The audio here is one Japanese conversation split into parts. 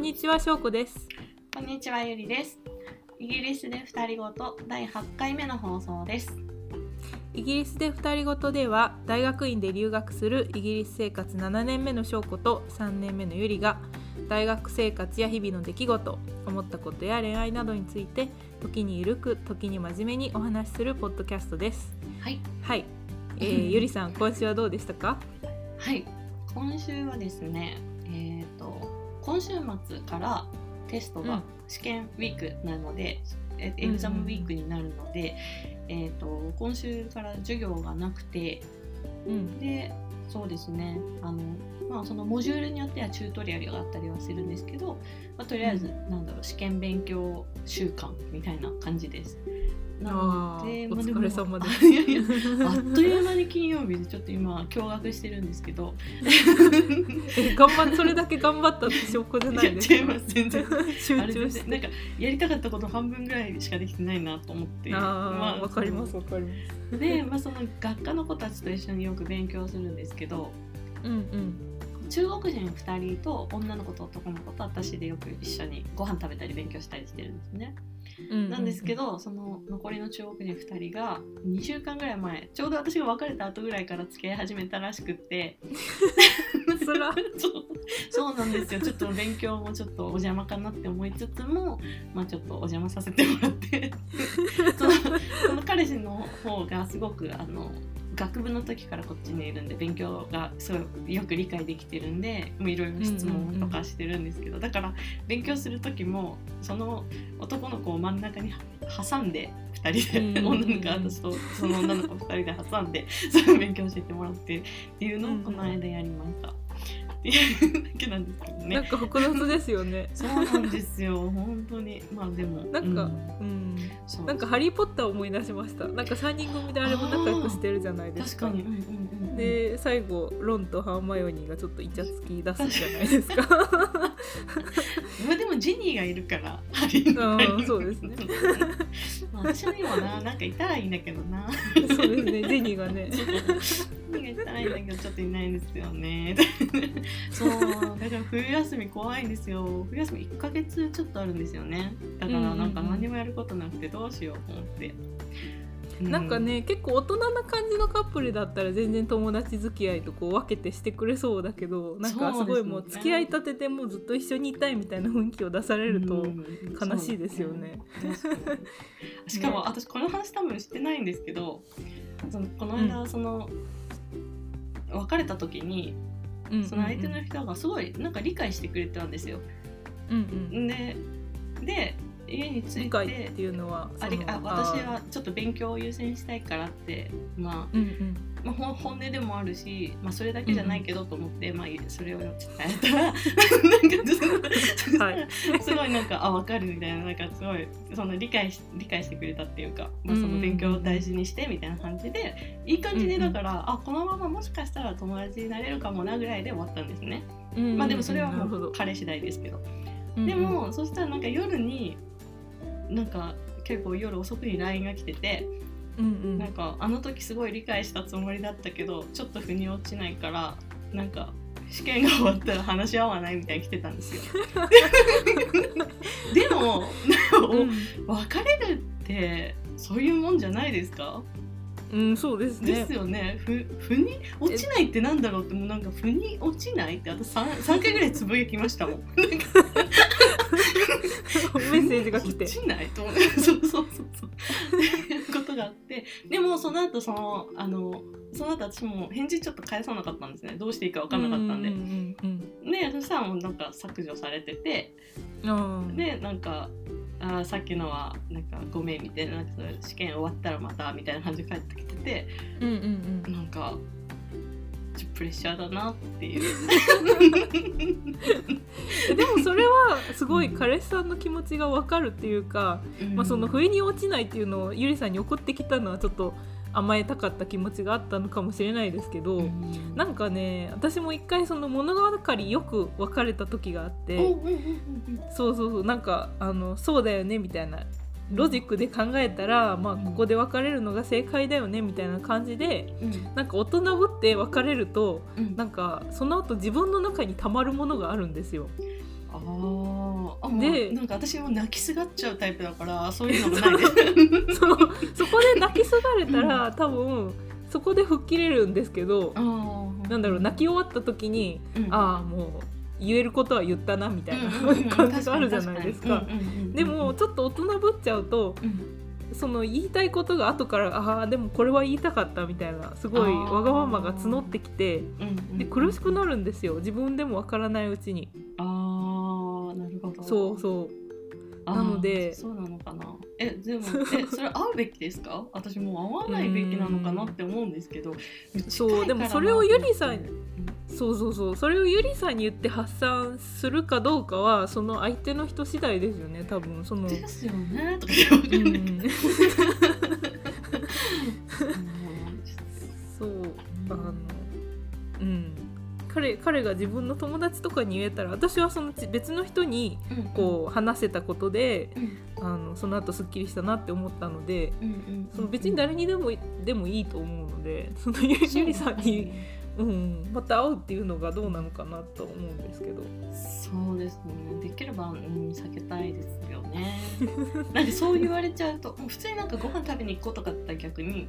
んにちは、しょうこです。こんにちはゆりですイギリスで二人ごと第8回目の放送ですイギリスで二人ごとでは、大学院で留学するイギリス生活7年目のしょうこと3年目のゆりが、大学生活や日々の出来事、思ったことや恋愛などについて、時にゆるく、時に真面目にお話しするポッドキャストです。はいはい。えー、ゆりさん、今週はどうでしたか？はい今週はですねえっ、と今週末からテストがうん試験ウィークなので、えエグザムウィークになるので、えっ、と今週から授業がなくてうん。でそうですねあのまあそのモジュールによってはチュートリアルがあったりはするんですけど、まあ、とりあえず、なんだろう試験勉強週間みたいな感じです。なのでお疲れ様でいやいやあっという間に金曜日でちょっと今驚愕してるんですけど。え頑張っそれだけ頑張ったって証拠じゃないですか？全然。集中して。なんかやりたかったこと半分ぐらいしかできてないなと思って。ああまーわかりますわかります。で、まあ、その学科の子たちと一緒によく勉強するんですけど。うんうん。中国人2人と女の子と男の子と私でよく一緒にご飯食べたり勉強したりしてるんですね。うんなんですけどその残りの中国人2人が2週間ぐらい前ちょうど私が別れた後ぐらいから付き合い始めたらしくって。そら。そう。なんですよ。ちょっと勉強もちょっとお邪魔かなって思いつつもまあちょっとお邪魔させてもらって。その彼氏の方がすごくあの学部の時からこっちにいるんで勉強がすごいよく理解できてるんでもういろいろ質問とかしてるんですけど、だから勉強する時もその男の子を真ん中に挟んで2人で、うん女の子私とその女の子2人で挟んで その勉強教えてもらってっていうのをこの間やりました。っていうだけなんですけどね。なんか複雑ですよね。そうなんですよ本当に。まあでもなんかううん。なんか「ハリー・ポッター」を思い出しました。なんか3人組であれも仲良くしてるじゃないですか。確かに、うんうんうんうん、で最後ロンとハーマイオニーがちょっとイチャつき出すじゃないですか。まあでもジニーがいるからあそうですね。まあ私にもななんかいたらいいんだけどな。そうですね。ジェニーがね。ジニーがいたらいいんだけどちょっといないんですよね。そうだから冬休み怖いんですよ。冬休み1ヶ月ちょっとあるんですよね。だからなんか何もやることなくてどうしようと思って、うなんかね結構大人な感じのカップルだったら全然友達付き合いとこう分けてしてくれそうだけどなんかすごいもう付き合いたててもうずっと一緒にいたいみたいな雰囲気を出されるとうん。悲しいですよね。しかも、ね私この話多分してないんですけどそのこの間、うその別れた時にうん。その相手の人がすごいなんか理解してくれてたんですよ。うんうん。でで家に着いてっていうのはありそのあ私はちょっと勉強を優先したいからって、まあ、うんうんまあ本音でもあるし、まあ、それだけじゃないけどと思って、まあ、それを伝えたら なんかすごいなんかあ分かるみたいななんかすごいその理解し理解してくれたっていうか、まあ、その勉強を大事にしてみたいな感じでいい感じでだから、あこのままもしかしたら友達になれるかもなぐらいで終わったんですね。うんまあでもそれはもう彼次第ですけど。うんうん。でも、そしたらなんか夜になんか結構夜遅くに LINE が来てて、うんうん。なんかあの時すごい理解したつもりだったけどちょっと腑に落ちないからなんか試験が終わったら話し合わないみたいに来てたんですよ。でもうん。別れるってそういうもんじゃないですか？うんそうですね。ですよね。ふ腑に落ちないってなんだろうってもうなんか腑に落ちないってあと 3, 3回ぐらいつぶやきましたもん。メッセージが来て。落ちないと思ってそうそうそう。そういうことがあって。でもその後そのあのその後私も返事ちょっと返さなかったんですね。どうしていいか分かんなかったんで。う。んうんでそしたらもうなんか削除されてて。うんうん。でなんかあーさっきのはなんかごめんみたいな試験終わったらまたみたいな感じで帰ってきててうんうんうんなんかプレッシャーだなっていう。え でもそれはすごい彼氏さんの気持ちが分かるっていうか、まあ、その不意に落ちないっていうのをゆりさんに送ってきたのはちょっと甘えたかった気持ちがあったのかもしれないですけど、うん。なんかね私も一回その物語よく別れた時があって、そうそうそうなんかあのそうだよねみたいなロジックで考えたら、まあ、ここで別れるのが正解だよねみたいな感じでうん。なんか大人ぶって別れるとうん。なんかその後自分の中にたまるものがあるんですよ。あー。あでなんか私も泣きすがっちゃうタイプだから そういうのもないですそうそこで泣きすがれたら、多分そこで吹っ切れるんですけどなんだろう泣き終わった時に、うん。ああもう言えることは言ったなみたいなうんうんうん 感じがあるじゃないですか。でもちょっと大人ぶっちゃうとうん。その言いたいことが後からああでもこれは言いたかったみたいなすごいわがままが募ってきてうんうんで苦しくなるんですよ。自分でもわからないうちに。あそう。そうなので。そうなのかな。えでもえ それ会うべきですか？私もう会わないべきなのかなって思うんですけどそうでもそれをゆりさんうん。そうそうそう。それをゆりさんに言って発散するかどうかはその相手の人次第ですよね多分。そのですよねとか言わかん。ないん。そうあのうん彼彼が自分の友達とかに言えたら私はそのち別の人にうんこう話せたことでうん。あのその後すっきりしたなって思ったのでうんうんその別に誰にでもでもいいと思うのでそのゆゆりさんに、うん、また会うっていうのがどうなのかなと思うんですけど。そうですね。できれば、うん、避けたいですよね。なんかそう言われちゃうともう普通になんかご飯食べに行こうとかだったら逆に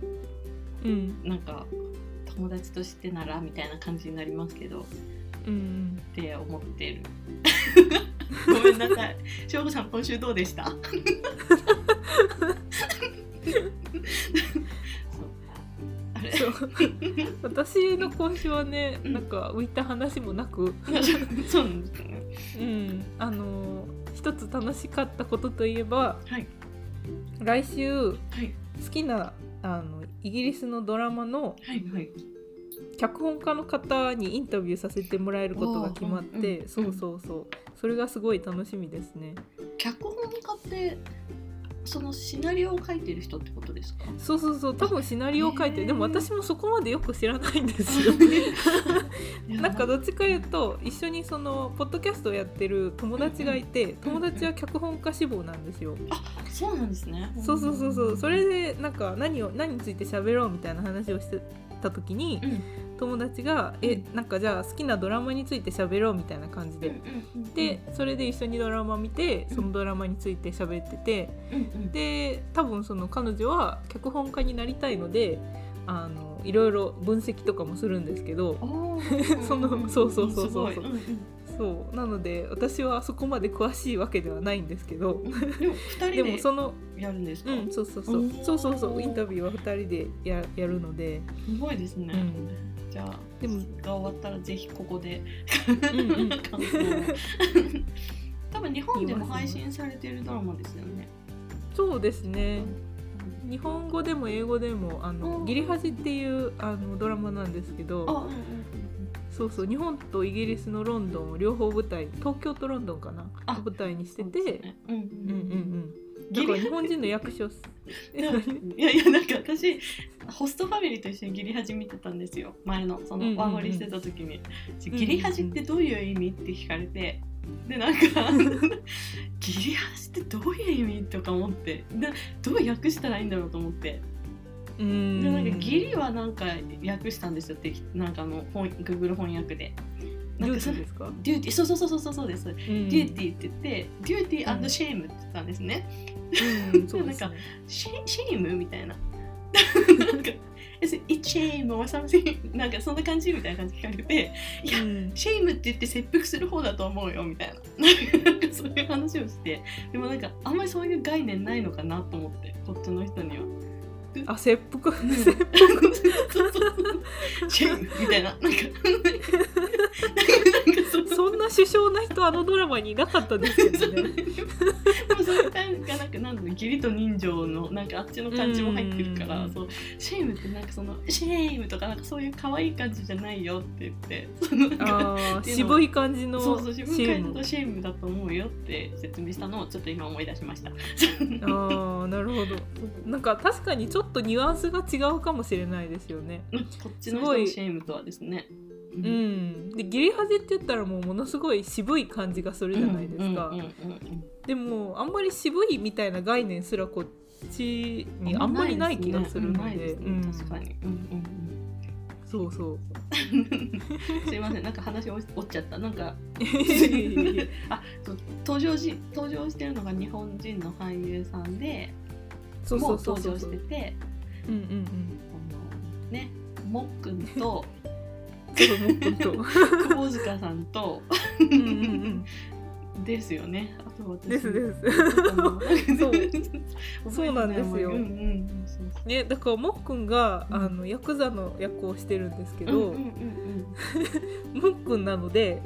うん。なんか友達としてならみたいな感じになりますけど。うんって思ってる。ごめんなさい。翔吾さん今週どうでした？そう。私の今週はねうん。なんか浮いた話もなく、そうなんですね。うん、あの一つ楽しかったことといえばはい。来週はい。好きなあのイギリスのドラマの脚本家の方にインタビューさせてもらえることが決まって、そうそうそう。それがすごい楽しみですね。脚本家ってそのシナリオを書いてる人ってことですか？そうそうそう多分シナリオを書いてる。でも私もそこまでよく知らないんですよ。なんかどっちかいうと一緒にそのポッドキャストをやってる友達がいて友達は脚本家志望なんですよ。あそうなんですね。そうそうそうそう。それでなんか何を何について喋ろうみたいな話をしてた時にうん。友達が「えなんかじゃあ好きなドラマについて喋ろう」みたいな感じで。でそれで一緒にドラマ見てそのドラマについて喋ってて。で多分その彼女は脚本家になりたいのであのいろいろ分析とかもするんですけど。そのそうそうそうそう。すごい。んんそう。なので私はそこまで詳しいわけではないんですけど。うんでも二で人でもそのやるんですか、うんそうそうそう。そうそうそう。インタビューは2人でややるので、すごいですね、うん。じゃあでもが終わったらぜひここで。多分日本でも配信されてるドラマですよね。そうですね。日本語でも英語でも「あうん。のギリハジ」っていうあのドラマなんですけど。あうんうんそうそう日本とイギリスのロンドンを両方舞台東京とロンドンかな？あ舞台にしてて、ね。うんうんうん。うんうんギリだから日本人の役所 いやいやなんか私ホストファミリーと一緒にギリハジ見てたんですよ。前のそうんうんうん。のワンホリしてた時に、んギリハジってどういう意味って聞かれて。でなんか ギリハジってどういう意味とか思って。でどう訳したらいいんだろうと思って。うーんでなんかギリはなんか訳したんですよってなんかあの本 Google 翻訳で。なルんかそれですか、 duty。そうそうそうそうそうです、うん、 duty って言って duty shame って言ったんですね、うんそうですね。なんシェ shame みたいな。なんか、Is it shame or something? なんかそんな感じみたいな感じ聞かれて、いや、うん。 shame って言って切腹する方だと思うよみたいな。なんかそういう話をして、でもなんかあんまりそういう概念ないのかなと思って、こっちの人には。あ切腹？うん。切腹？ェみたいな。なんか そんな殊勝な人あのドラマにいなかったですけどね。それがなんかなんだろう義理と人情のなんかあっちの感じも入ってるからうんそう shame ってなんかその shame とかなんかそういう可愛い感じじゃないよって言ってそのなんか渋い感じのそうそう自分シーム感じと shame だと思うよって説明したのをちょっと今思い出しました。ああなるほどなんか確かにちょっとニュアンスが違うかもしれないですよねうん こっちの shame とはですね。ううん。でギリハジって言ったらもうものすごい渋い感じがするじゃないですか、でもあんまり渋いみたいな概念すらこっちにあんまりない気がするので。うん確かに。うん。うんうん。そうそう。すいません。なんか話折っちゃった。なんか。あそう登場し登場してるのが日本人の俳優さんでそうもそううそう。登場そうしてて。うんうんうん。あのねもっくんとそうもっくんと久保塚さんと。うんうんうん。ですよね。あと私。ですです。そう。なんですよ。ねだからもっくんがうん。あのヤクザの役をしてるんですけど。うんうんうんもっくんなので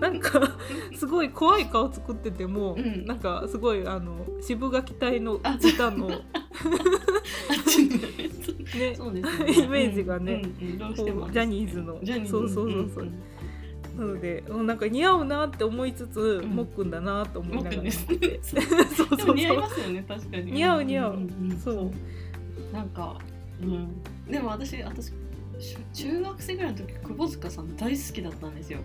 なんかすごい怖い顔作っててもうん。なんかすごいあの渋垣隊のあ。歌のね。イメージがねジャニーズの。そうそうそうそう。んなのでうんなんか似合うなって思いつつ、ん。もっくんだなと思いながらもっくんです。見てそうでも似合いそうそうますよね確かに似合う似合う。んんんそう。なんかうん。でも私私し中学生ぐらいの時久保塚さん大好きだったんですよ。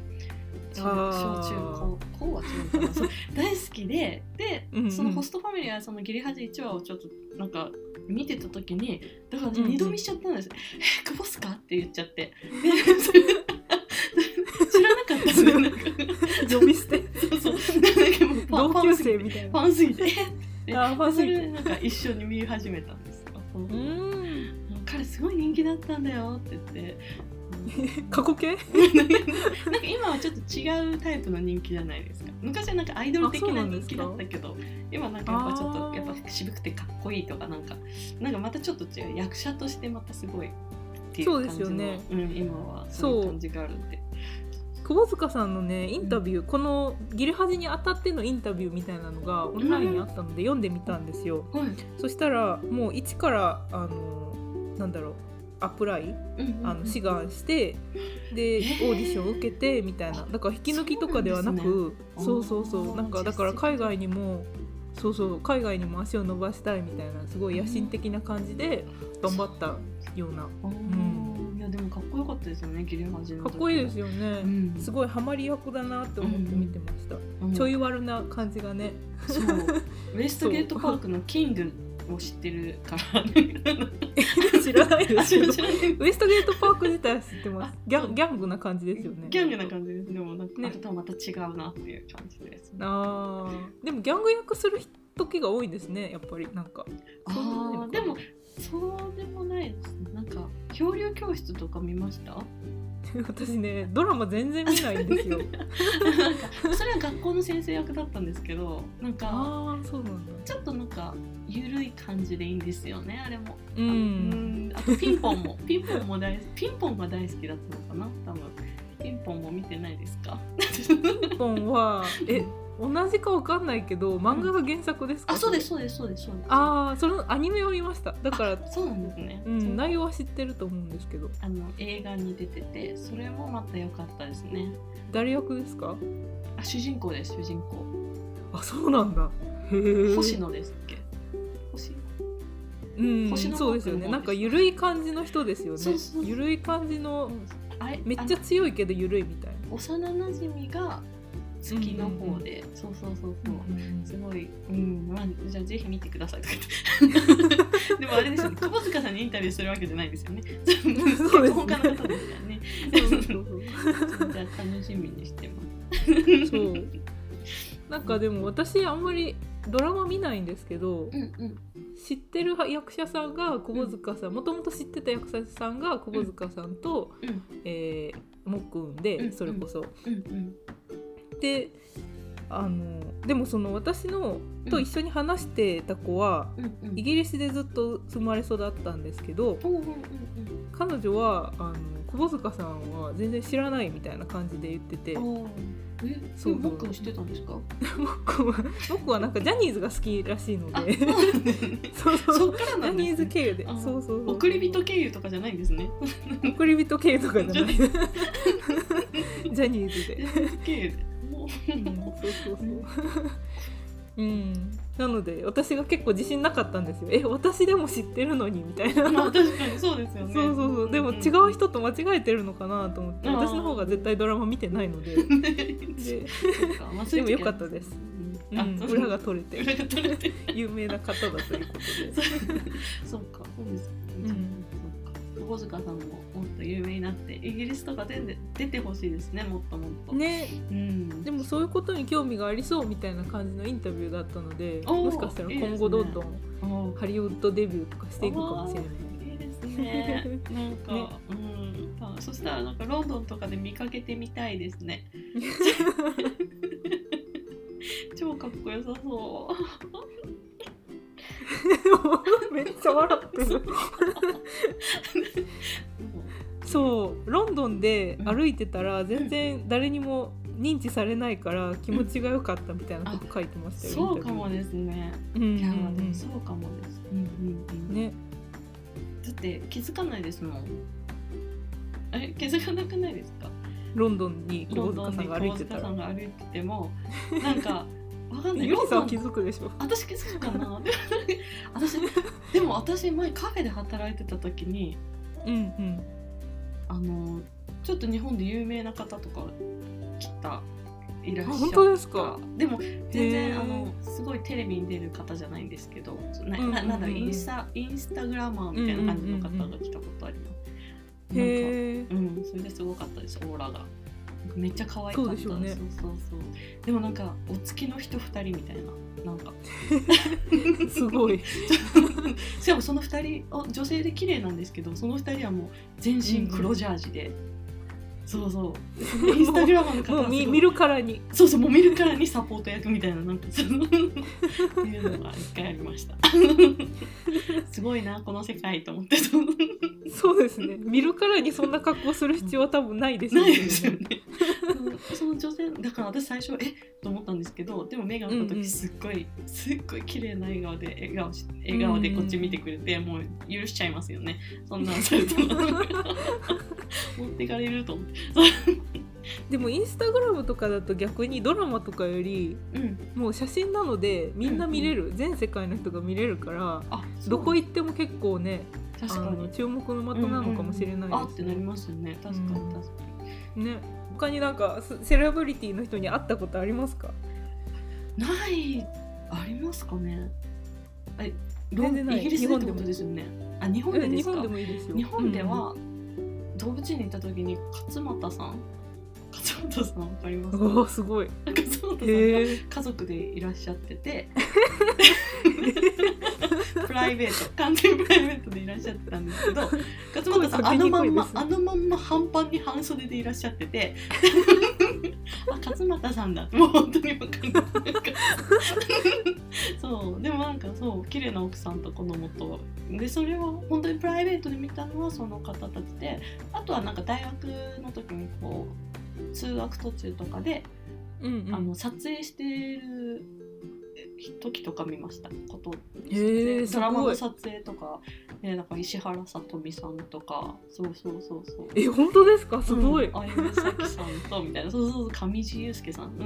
小中高高は違うかな。大好きでで、うんうん。そのホストファミリーはそのギリハジ1話をちょっとなんか見てた時にだからうんうん二度見しちゃったんです、え久保塚って言っちゃって。知らなかったんでなんか呼び捨てそうそう。なんかもうファン同級生みたいな。ファンすぎて。であーファンすぎて。なんか一緒に見始めたんですうん彼すごい人気だったんだよ。って言って。過去形？なんか今はちょっと違うタイプの人気じゃないですか。昔はなんかアイドル的な人気なんですかだったけど今なんかやっぱちょっとやっぱ渋くてかっこいいとかなんかなんかまたちょっと違う役者としてまたすごいっていうそう感じのですよね。うん、今はそういう感じがあるんで。久保塚さんのねインタビュー、このギリハジに当たってのインタビューみたいなのがオンラインにあったので読んでみたんですよ、はい。そしたらもう一からあのなんだろうアプライうんうんうん。あの志願してでオへーーディションを受けてみたいな。だから引き抜きとかではなくそそううなんですね。そうそうなんかだから海外にもそうそう海外にも足を伸ばしたいみたいなすごい野心的な感じで頑張ったような。あーいやでもかっこよかったですよねギリハジの時。かっこいいですよね、うん。すごいハマり役だなって思って見てました、うんちょい悪な感じがねそうウエストゲートパークのキングを知ってるから。知らないですけどウエストゲートパーク自体は知ってます。あギャンギャングな感じですよね。ギャングな感じです。でもなんか、ね。あとはまた違うなっていう感じです。あー。でもギャング役する時が多いんですねやっぱり。なんか。あでも。そうでもないですね。なんか漂流教室とか見ました？私ねドラマ全然見ないんですよ。それは学校の先生役だったんですけどなんかああそうなんだ。ちょっとなんかゆるい感じでいいんですよねあれも。ううんんあとピンポンも ピンポンも大ピンポンが大好きだったのかな多分。ピンポンも見てないですか？ピンポンはえ同じかわかんないけど漫画が原作ですか、あそうですそうですそうですそうです。ああそのアニメを見ました。だからそうなんですね、うん、内容は知ってると思うんですけど。あの映画に出ててそれもまた良かったですね。誰役ですか？あ主人公です主人公。あそうなんだ。へえ星野ですっけ？星うん星のそうですよね。なんかゆるい感じの人ですよね。ゆるい感じのあれめっちゃあ強いけどゆるいみたいの幼なじみが月の方で、そうそうそうそう、なすごい、うん、まあ、じゃあぜひ見てくださいとか言って。でもあれですよね、久保塚さんにインタビューするわけじゃないですよね。そうですね他の方ですからね。そうそうそうじゃあ楽しみにしてます。そうなんかでも私あんまりドラマ見ないんですけどうんうん。知ってる役者さんが久保塚さんもともと知ってた役者さんが久保塚さんと、うんえー、もっくんうんでそれこそ。うんうん。であのでもその私のと一緒に話してた子は、うんうん。イギリスでずっと生まれ育ったんですけどうんうんうん彼女はあの久保塚さんは全然知らないみたいな感じで言ってて。え、そそうう、僕知ってたんですか？もっくんは僕はなんかジャニーズが好きらしいのあ、で そうそう。ジャニー。ズ経由で。あそうそうそう。送り人経由とかじゃないんですね。送り人経由とかじゃない。ジ ジャニーズで、経由で。そうそうそう。うん。なので私が結構自信なかったんですよ。え私でも知ってるのにみたいな。まあ確かにそうですよね。そうそうそう。でも違う人と間違えてるのかなと思って私の方が絶対ドラマ見てないので。でで、も良かったです。うん、うん、あ裏が取れて。有名な方だということで。そう。か、そうですね。うん。窪塚さんももっと有名になってイギリスとか出て出てほしいですねもっともっと。ねうん、でもそういうことに興味がありそうみたいな感じのインタビューだったのでもしかしたら今後どんどんおハリウッドデビューとかしていくかもしれない。いいですね。なんか、ねうん、あそしたらなんかロンドンとかで見かけてみたいですね。超かっこよさそ めっちゃ笑ってる。う。そうロンドンでうん歩いてたら全然誰にも認知されないから気持ちが良かったみたいなこと書いてましたよ。そうかもね。ですね。うんうんいや、でうんもそうかもです。うんうんうん。ねだって気づかないですもん。え、気づかなくないですか？ロンドンにロ窪ンドンで塚さんが歩いてたらさん。が歩いてても、なんか。わかんない。ゆりさんは気づくでしょ。私気づくかな。で も私、でも私前カフェで働いてた時に。うんうん。あのちょっと日本で有名な方とか来たいらっしゃったあ本当ですか？でも全へ然ーあのすごいテレビに出る方じゃないんですけどな,、うんうんうんななんだろうインスタインスタグラマーみたいな感じの方が来たことあります、なんかへえ。うんそれですごかったですオーラがめっちゃ可愛かったそうでしょうね。そうそうそう。でもなんかお付きの人2人みたいな。なんか。すごい。しかもその2人あ女性で綺麗なんですけどその2人はもう全身黒ジャージで、そうそうそのインスタグラマーの方も見見るからに。そうそうもう見るからにサポート役みたいななんかその っていうのが一回ありました すごいなこの世界と思ってそうですね。見るからにそんな格好する必要は多分ないですよね。ないですよねそその女性だから私最初えと思ったんですけどでも目が合ったうんうん。時すっごい、すっごい綺麗な笑顔で笑顔し笑顔でこっち見てくれて、もう許しちゃいますよね。そんな んされたら持ってかれると思って。でもインスタグラムとかだと逆にドラマとかよりうん。もう写真なのでみんな見れる、全世界の人が見れるからあどこ行行っても結構ねあ確かに。の注目の的なのかもしれないですね。てなり。ますよね。確かにうん。確かに、ね他になんかセセレブリティの人に会ったことありますか？ない。ありますかね。えロン全然ない。イギリスでってことですよね。あ日本でですか？え日本でもいいですよ。日本では、動物園に行った時に勝俣さん。勝俣さんわかりますうん、おーすごい。勝俣さんが。家族でいらっしゃってて プライベート。完全プライベートでいらっしゃってたんですけど 勝俣さんあのまんまあのまんま半パンに半袖でいらっしゃってて あ勝俣さんだ。もう本当にわかんない。そう。でもなんかそう綺麗な奥さんと子供と。でそれを本当にプライベートで見たのはその方たちであとはなんか大学の時にこう通学途中とかでうんうん、あの撮影してる時とか見ました。ことドラマ。の撮影とか、ね、なんか石原さとみさんとか。そうそうそうそう。え本当ですか？すごい。うん、相武咲さんとみたいな。そうそうそう。上地雄介さん。うんうんう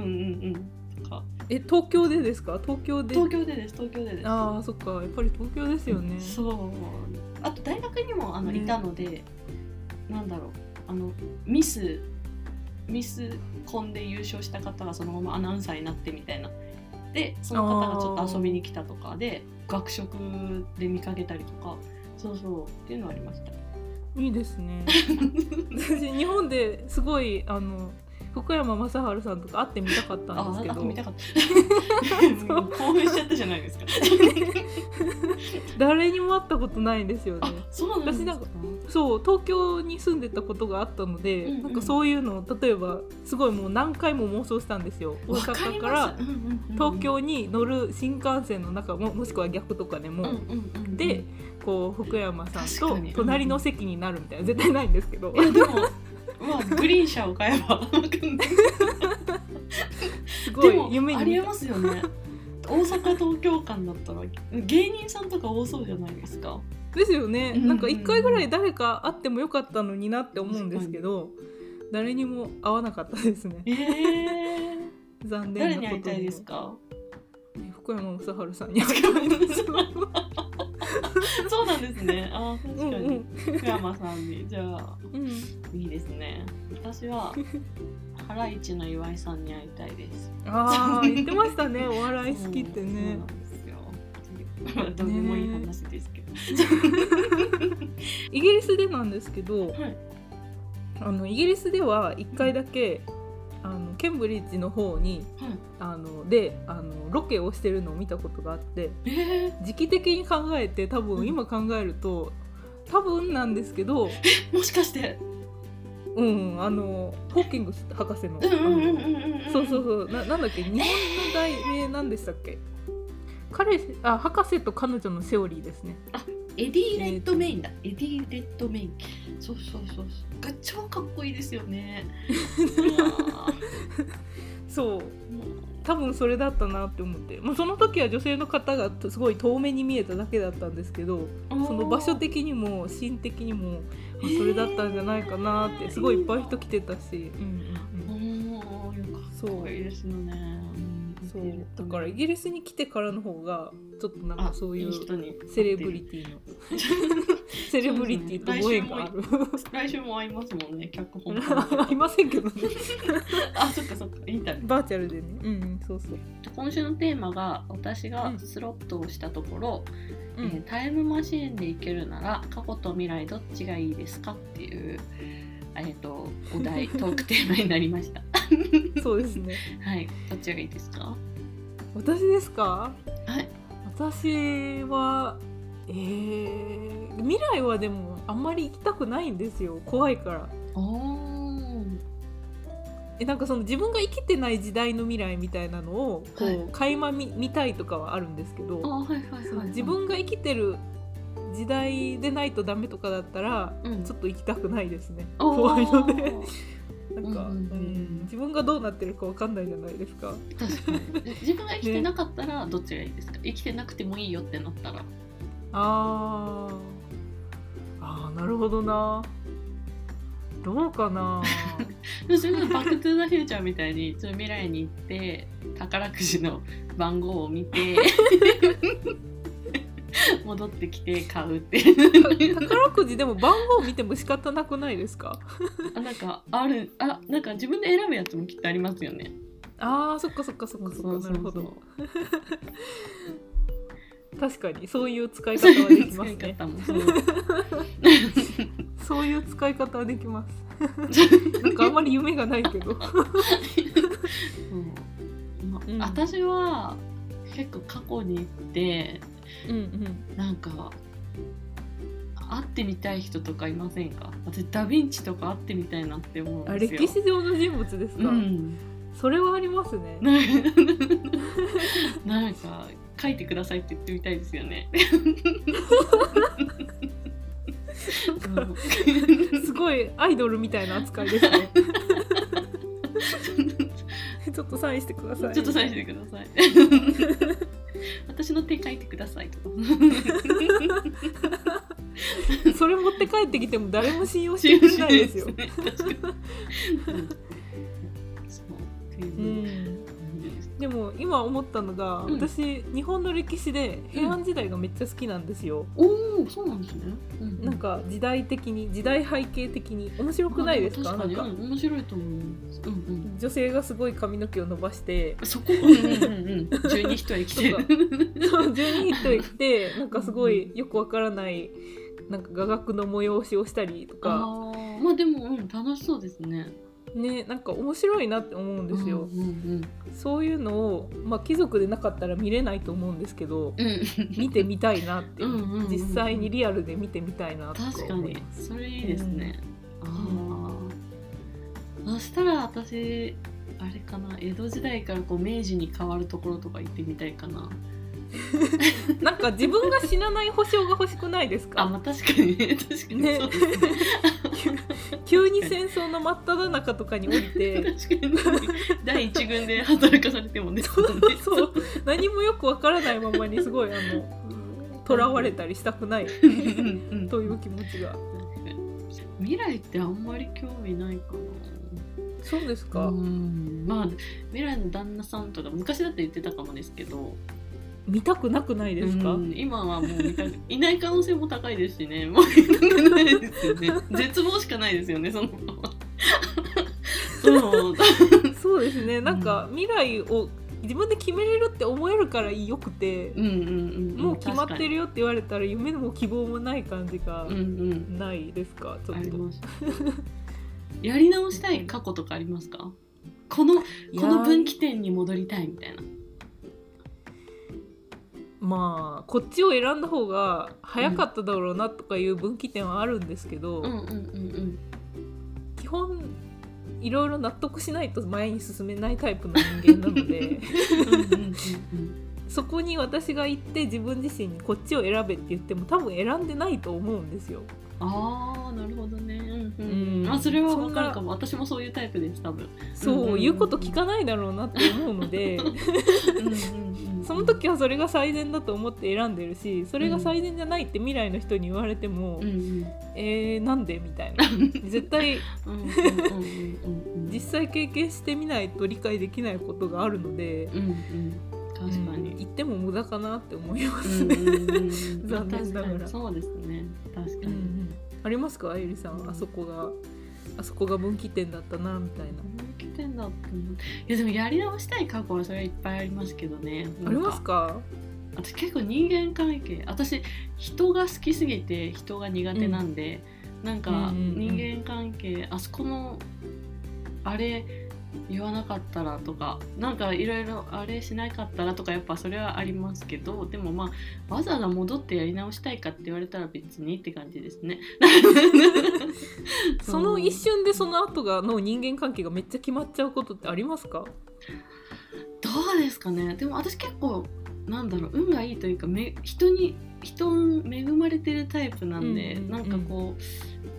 ん。とか。え東京でですか？東京で。東京でです。東京でです。ああそっか。やっぱり東京ですよね。そう。あと大学にもあの、ねいたのでなんだろう。あのミスミスコンで優勝した方がそのままアナウンサーになってみたいなでその方がちょっと遊びに来たとかで学食で見かけたりとか。そうそう。っていうのはありました。いいですね。私 日本ですごいあの福山雅治さんとか会ってみたかったんあですけど。あと見たかった。もう。興奮しちゃったじゃないですか 誰にも会ったことないんですよね。あ。そうなんか？私なんかそう東京に住んでたことがあったので、うんうん。なんかそういうのを例えばすごいもう何回も妄想したんですよ。大阪から東京に乗る新幹線の中ももしくは逆とかでも、でこう福山さん確と隣の席になるみたいな。絶対ないんですけど。いやでもまあグリーン車を買えば すごい夢ありえますよね大阪東京間だったら芸人さんとか多そうじゃないですか？ですよね、うんうん。なんか一回ぐらい誰か会ってもよかったのになって思うんですけど誰にも会わなかったですね。ええ残念なことに会いたいですか？福山雅治さんに そうなんですね。あー確かに。うんうん。福山さんに。じゃあうん。いいですね。私はハライチの岩井さんに会いたいです。ああ言ってましたね。お笑い好きってそうねなんですよ。まあどうでもいい話ですけど、イギリスでなんですけどはい。あのイギリスでは1回だけあのケンブリッジの方にはい。あのであのロケをしてるのを見たことがあってえ時期的に考えて多分今考えると多分なんですけど、ー、もしかしてうん、あのホーキングス博士の。そうそうそう。ななんだっけ？日本の題名なんでしたっけ？彼あ博士と彼女のセオリーですねエディ・レッドメインだ、エディ・レッドメイン。そうそうそうそう。が超かっこいいですよね。そう。多分それだったなって思って、まあ、その時は女性の方がすごい遠目に見えただけだったんですけどうその場所的にもシーン的にもあそれだったんじゃないかなってすごいいっぱい人来てたし、うんうんうん、そう。こいいですよね。うんそうだからイギリスに来てからの方がちょっとなんかそういうセレブリティの セレブリティとご縁がある。来週も会いますもんね脚本あり ませんけどね。あそっかそっかインタビュー。バーチャルでね。うんうんそうそう、今週のテーマが私がうんスロットをしたところ、うん。えータイムマシーンで行けるなら過去と未来どっちがいいですかっていう、えー、とお題トークテーマになりました。そうですね。はい。どっちがいいですか？私ですか？はい。私はえー、未来はでもあんまり行きたくないんですよ。怖いから。おー。えなんかその自分が生きてない時代の未来みたいなのをこう、はい。垣間見見たいとかはあるんですけど、あはいはいはい、はい、自分が生きてる時代でないとダメとかだったら、うん。ちょっと行きたくないですね。怖いので。なんか、うんうんうんうん。自分がどうなってるかわかんないじゃないですか。確かに。自分が生きてなかったらどっちがいいですか、生きてなくてもいいよってなったら。あー。あーなるほどな。どうかな。でもバック・トゥ・ザ・フューチャーみたいにちょっと未来に行って宝くじの番号を見て 戻ってきて買うっていう。宝くじでも番号見ても仕方なくないですか？あなんかある。あなんか自分で選ぶやつもきっとありますよね。あーそっかそっかそっかそっか。なるほど。確かにそういう使い方はできますね。そういう使い方はできます。なんかあんまり夢がないけど。う。んまうん。私は結構過去に行ってうんうん。なんか会ってみたい人とかいませんか？私ダ・ヴィンチとか会ってみたいなって思うんあですよ。歴史上の人物ですか、うん。それはありますね。なんか書いてくださいって言ってみたいですよね。すごいアイドルみたいな扱いですね。ちょっとサインしてください。ちょっとサインしてください。私の手書いてくださいとか。それ持って帰ってきても誰も信用してくれないですよ。ね確かに。うんそうでも今思ったのが、うん私日本の歴史で平安時代がめっちゃ好きなんですよ。おお、そうなんですね。うなんか時代的に時代背景的に面白くないですか？なんかうん面白いと思います。うんうん。女性がすごい髪の毛を伸ばして。そこ、うんうんうん、十二人来てとかそう12人いてなんかすごいよくわからないなんか雅楽の催しをしたりとかああ、まあでも、うん、楽しそうですね。ねなんか面白いなって思うんですよ、うんうんそういうのを、まあ、貴族でなかったら見れないと思うんですけどうん。うん。見てみたいなってう。んうんうんうん。実際にリアルで見てみたいなって確かに。思いますそれいいですね、ああそしたら私あれかな。江戸時代からこう明治に変わるところとか行ってみたいかななんか自分が死なない保証が欲しくないですか？あまあ確かに。ね 確かにね。急に戦争の真っ只中とかに降りて。第一軍で働かされてもね。そうそう。何もよくわからないままにすごいあの囚われたりしたくない。という気持ちが未来ってあんまり興味ないかな。そうですか、うん。まあ未来の旦那さんとか昔だって言ってたかもですけど見たくなくないですか、うん。今はもう見たくいない可能性も高いですしね。もう見たくないですよね。絶望しかないですよねそのそう。ですね。なんか未来を自分で決めれるって思えるからよくて、うんうんうんもう決まってるよよって言われたら夢も希望もない感じがうんうん。ないですか、ちょっと。あります。やり直したい過去とかありますか？このこの分岐点に戻りたいみたいなまあこっちを選んだ方が早かっただろうなとかいう分岐点はあるんですけど、うんうんうん基本いろいろ納得しないと前に進めないタイプの人間なので そこに私が行って自分自身にこっちを選べって言っても多分選んでないと思うんですよ。ああなるほどね。うんうん、それはわかるかも。私もそういうタイプです多分。そう、うんうん言うこと聞かないだろうなって思うので。うんその時はそれが最善だと思って選んでるしそれが最善じゃないって未来の人に言われても、うんうん。えー、なんで？みたいな。絶対実際経験してみないと理解できないことがあるので、うんうん確かうんっても無駄かなって思いまうんすね。残念ながら。そうですね。確かに、うんうん。ありますか？ゆりさんあそこがあそこが分岐点だったなみたいな。分岐点だって思ういやでもやり直したい過去はそれはいっぱいありますけどね。ありますか？私結構人間関係私人が好きすぎて人が苦手なんで、なんかうんうんうん。人間関係あそこのあれ言わなかったらとかなんかいろいろあれしなかったらとかやっぱそれはありますけどでもまあわざわざ戻ってやり直したいかって言われたら別にって感じですね。その一瞬でその後がの人間関係がめっちゃ決まっちゃうことってありますか？どうですかねでも私結構なんだろう運がいいというかめ人に人に恵まれてるタイプなんで、うんうんうん。なんかこう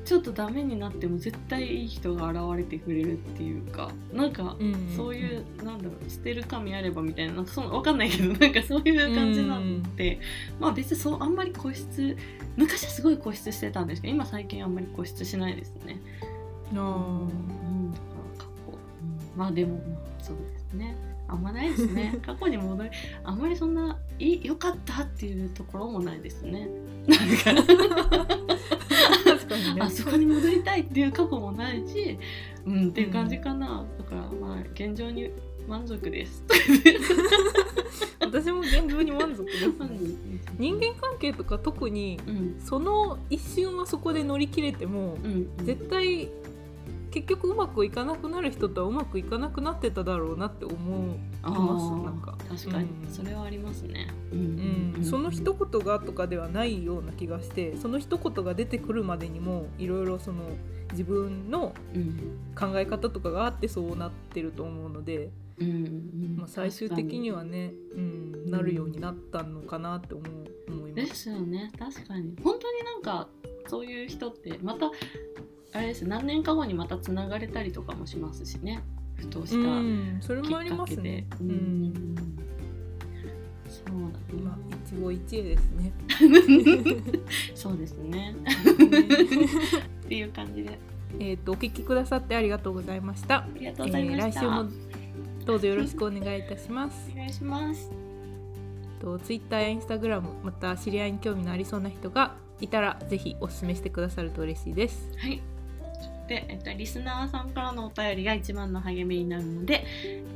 ちょっとダメになっても絶対いい人が現れてくれるっていうかなんかうんうんそういう、なんだろう捨てる神あればみたいななんかそのわかんないけど なんかそういう感じなんで、まあ別にそうあんまり固執昔はすごい固執してたんですけど今最近あんまり固執しないですね。あー。うん、ん。まあでも、まあ、あんまないですね。過去に戻りあんまりそんないい良かったっていうところもないですね。なんかね。あそこに戻りたいっていう過去もないしうんっていう感じかな、だからまあ現状に満足です。私も現状に満足です。満足です人間関係とか特にうん。その一瞬はそこで乗り切れてもうんうん。絶対結局うまくいかなくなる人とはうまくいかなくなってただろうなって思いあますーなんか、確かに、うん。それはありますね、ううんその一言がとかではないような気がしてその一言が出てくるまでにもいろいろその自分のうん。考え方とかがあってそうなってると思うので、うんうんまあ、最終的にはね、うん、なるようになったのかなって思う思いま。ですすよね。確かに。本当になんかそういう人ってまたあれです。何年か後にまたつながれたりとかもしますしね。ふとしたうん、それきもありますね。ううん。ん、そうだまなあ一期一会ですね。そうですね。っていう感じで。えっとお聞きくださってありがとうございました。ありがとうございました、えー来週もどうぞよろしくお願いいたします。お願いします。と Twitter や Instagram また知り合いに興味のありそうな人がいたらぜひお勧めしてくださると嬉しいです。はい。で、えっと、リスナーさんからのお便りが一番の励みになるので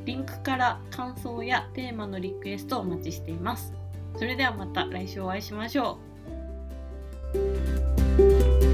リンクから感想やテーマのリクエストをお待ちしています。それではまた来週お会いしましょう。